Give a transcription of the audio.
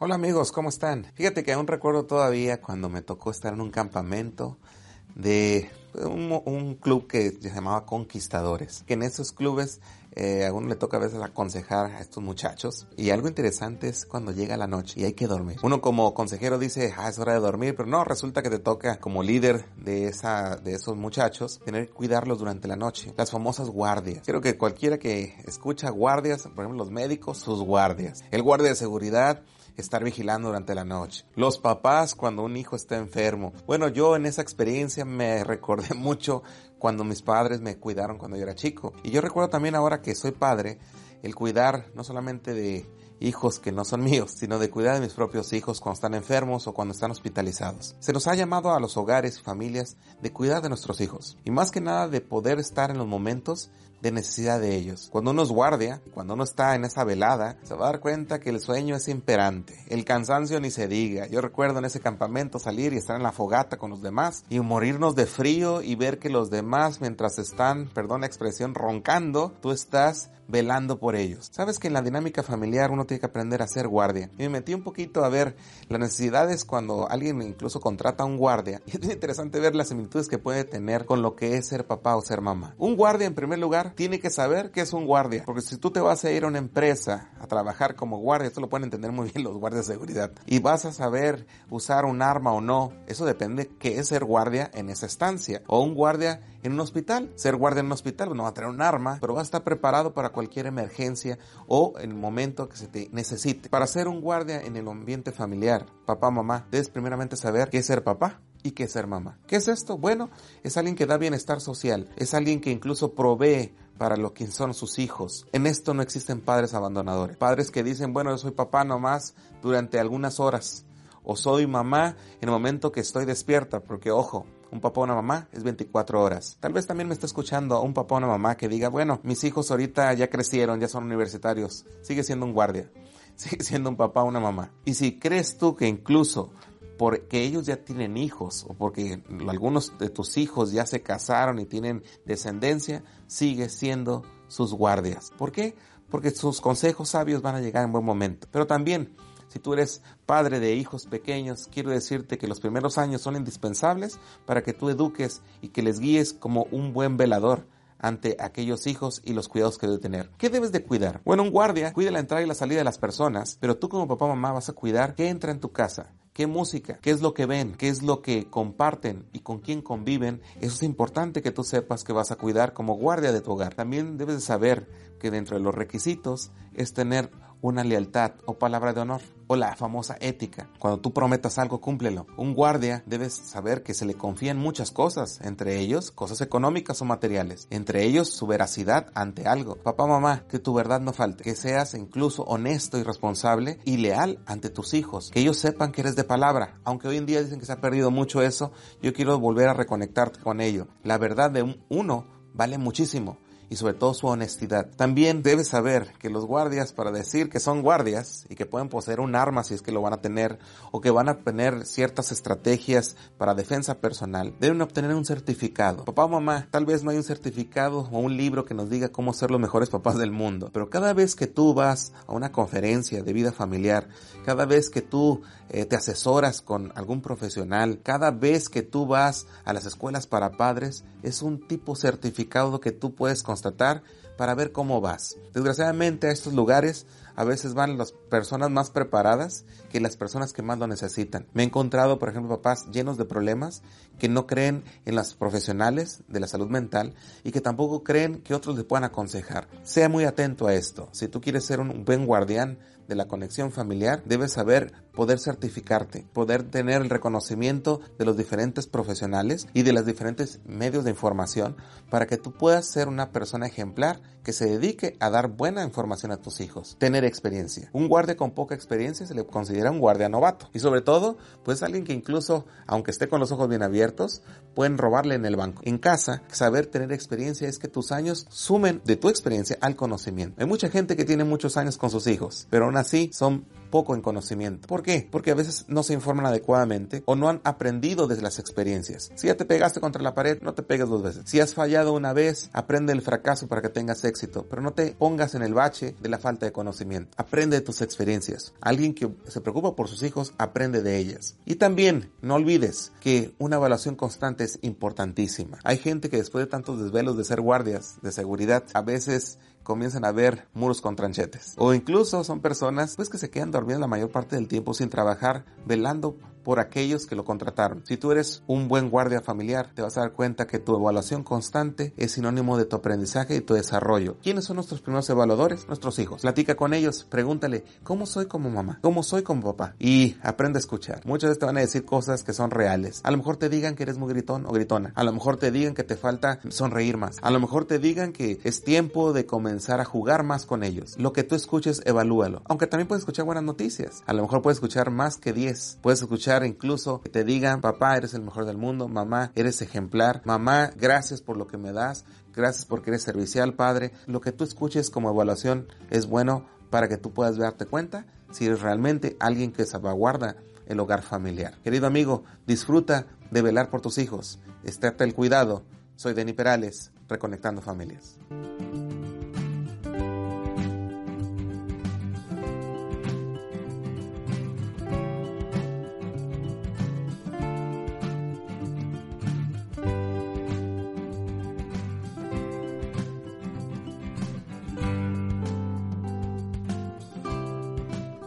Hola amigos, ¿cómo están? Fíjate que aún recuerdo todavía cuando me tocó estar en un campamento de un, club que se llamaba Conquistadores, que en esos clubes eh, a uno le toca a veces aconsejar a estos muchachos y algo interesante es cuando llega la noche y hay que dormir. Uno como consejero dice, ah, es hora de dormir, pero no, resulta que te toca como líder de esa, de esos muchachos tener que cuidarlos durante la noche. Las famosas guardias. Creo que cualquiera que escucha guardias, por ejemplo los médicos, sus guardias. El guardia de seguridad, estar vigilando durante la noche. Los papás cuando un hijo está enfermo. Bueno, yo en esa experiencia me recordé mucho cuando mis padres me cuidaron cuando yo era chico. Y yo recuerdo también ahora que soy padre, el cuidar no solamente de hijos que no son míos, sino de cuidar de mis propios hijos cuando están enfermos o cuando están hospitalizados. Se nos ha llamado a los hogares y familias de cuidar de nuestros hijos y más que nada de poder estar en los momentos de necesidad de ellos. Cuando uno es guardia, cuando uno está en esa velada, se va a dar cuenta que el sueño es imperante, el cansancio ni se diga. Yo recuerdo en ese campamento salir y estar en la fogata con los demás y morirnos de frío y ver que los demás mientras están, perdón la expresión, roncando, tú estás velando por ellos. Sabes que en la dinámica familiar uno tiene que aprender a ser guardia. Y me metí un poquito a ver las necesidades cuando alguien incluso contrata a un guardia. Y es interesante ver las similitudes que puede tener con lo que es ser papá o ser mamá. Un guardia en primer lugar tiene que saber que es un guardia. Porque si tú te vas a ir a una empresa a trabajar como guardia, esto lo pueden entender muy bien los guardias de seguridad. Y vas a saber usar un arma o no. Eso depende qué es ser guardia en esa estancia. O un guardia en un hospital. Ser guardia en un hospital, no va a tener un arma, pero va a estar preparado para cualquier emergencia o en el momento que se te necesite. Para ser un guardia en el ambiente familiar, papá, mamá, debes primeramente saber qué es ser papá, y qué es ser mamá. ¿Qué es esto? Bueno, es alguien que da bienestar social, es alguien que incluso provee para lo que son sus hijos. En esto no existen padres abandonadores. Padres que dicen, bueno, yo soy papá nomás durante algunas horas. O soy mamá en el momento que estoy despierta, porque ojo, un papá o una mamá es 24 horas. Tal vez también me esté escuchando un papá o una mamá que diga, bueno, mis hijos ahorita ya crecieron, ya son universitarios, sigue siendo un guardia, sigue siendo un papá o una mamá. Y si crees tú que incluso porque ellos ya tienen hijos o porque algunos de tus hijos ya se casaron y tienen descendencia, sigue siendo sus guardias. ¿Por qué? Porque sus consejos sabios van a llegar en buen momento. Pero también si tú eres padre de hijos pequeños, quiero decirte que los primeros años son indispensables para que tú eduques y que les guíes como un buen velador ante aquellos hijos y los cuidados que debe tener. ¿Qué debes de cuidar? Bueno, un guardia cuida la entrada y la salida de las personas, pero tú como papá o mamá vas a cuidar qué entra en tu casa, qué música, qué es lo que ven, qué es lo que comparten y con quién conviven. Eso es importante que tú sepas que vas a cuidar como guardia de tu hogar. También debes de saber que dentro de los requisitos es tener una lealtad o palabra de honor o la famosa ética. Cuando tú prometas algo, cúmplelo. Un guardia debes saber que se le confían muchas cosas, entre ellos cosas económicas o materiales, entre ellos su veracidad ante algo. Papá, mamá, que tu verdad no falte, que seas incluso honesto y responsable y leal ante tus hijos, que ellos sepan que eres de palabra. Aunque hoy en día dicen que se ha perdido mucho eso, yo quiero volver a reconectarte con ello. La verdad de uno vale muchísimo y sobre todo su honestidad. También debes saber que los guardias, para decir que son guardias y que pueden poseer un arma si es que lo van a tener, o que van a tener ciertas estrategias para defensa personal, deben obtener un certificado. Papá o mamá, tal vez no hay un certificado o un libro que nos diga cómo ser los mejores papás del mundo, pero cada vez que tú vas a una conferencia de vida familiar, cada vez que tú eh, te asesoras con algún profesional, cada vez que tú vas a las escuelas para padres, es un tipo certificado que tú puedes para ver cómo vas. Desgraciadamente a estos lugares a veces van las personas más preparadas que las personas que más lo necesitan. Me he encontrado, por ejemplo, papás llenos de problemas que no creen en las profesionales de la salud mental y que tampoco creen que otros les puedan aconsejar. Sea muy atento a esto. Si tú quieres ser un buen guardián de la conexión familiar, debes saber poder certificarte, poder tener el reconocimiento de los diferentes profesionales y de los diferentes medios de información para que tú puedas ser una persona ejemplar que se dedique a dar buena información a tus hijos, tener experiencia. Un guardia con poca experiencia se le considera un guardia novato y sobre todo, pues alguien que incluso, aunque esté con los ojos bien abiertos, pueden robarle en el banco. En casa, saber tener experiencia es que tus años sumen de tu experiencia al conocimiento. Hay mucha gente que tiene muchos años con sus hijos, pero aún así son poco en conocimiento. ¿Por qué? Porque a veces no se informan adecuadamente o no han aprendido desde las experiencias. Si ya te pegaste contra la pared, no te pegues dos veces. Si has fallado una vez, aprende el fracaso para que tengas éxito, pero no te pongas en el bache de la falta de conocimiento. Aprende de tus experiencias. Alguien que se preocupa por sus hijos, aprende de ellas. Y también, no olvides que una evaluación constante es importantísima. Hay gente que después de tantos desvelos de ser guardias de seguridad, a veces comienzan a ver muros con tranchetes. O incluso son personas pues que se quedan dormidas la mayor parte del tiempo sin trabajar, velando por aquellos que lo contrataron. Si tú eres un buen guardia familiar, te vas a dar cuenta que tu evaluación constante es sinónimo de tu aprendizaje y tu desarrollo. ¿Quiénes son nuestros primeros evaluadores? Nuestros hijos. Platica con ellos, pregúntale, ¿cómo soy como mamá? ¿Cómo soy como papá? Y aprende a escuchar. Muchas veces te van a decir cosas que son reales. A lo mejor te digan que eres muy gritón o gritona. A lo mejor te digan que te falta sonreír más. A lo mejor te digan que es tiempo de comenzar a jugar más con ellos. Lo que tú escuches, evalúalo. Aunque también puedes escuchar buenas noticias. A lo mejor puedes escuchar más que 10. Puedes escuchar incluso que te digan, papá, eres el mejor del mundo, mamá, eres ejemplar, mamá, gracias por lo que me das, gracias porque eres servicial, padre. Lo que tú escuches como evaluación es bueno para que tú puedas darte cuenta si eres realmente alguien que salvaguarda el hogar familiar. Querido amigo, disfruta de velar por tus hijos. Estate el cuidado. Soy Denny Perales, Reconectando Familias.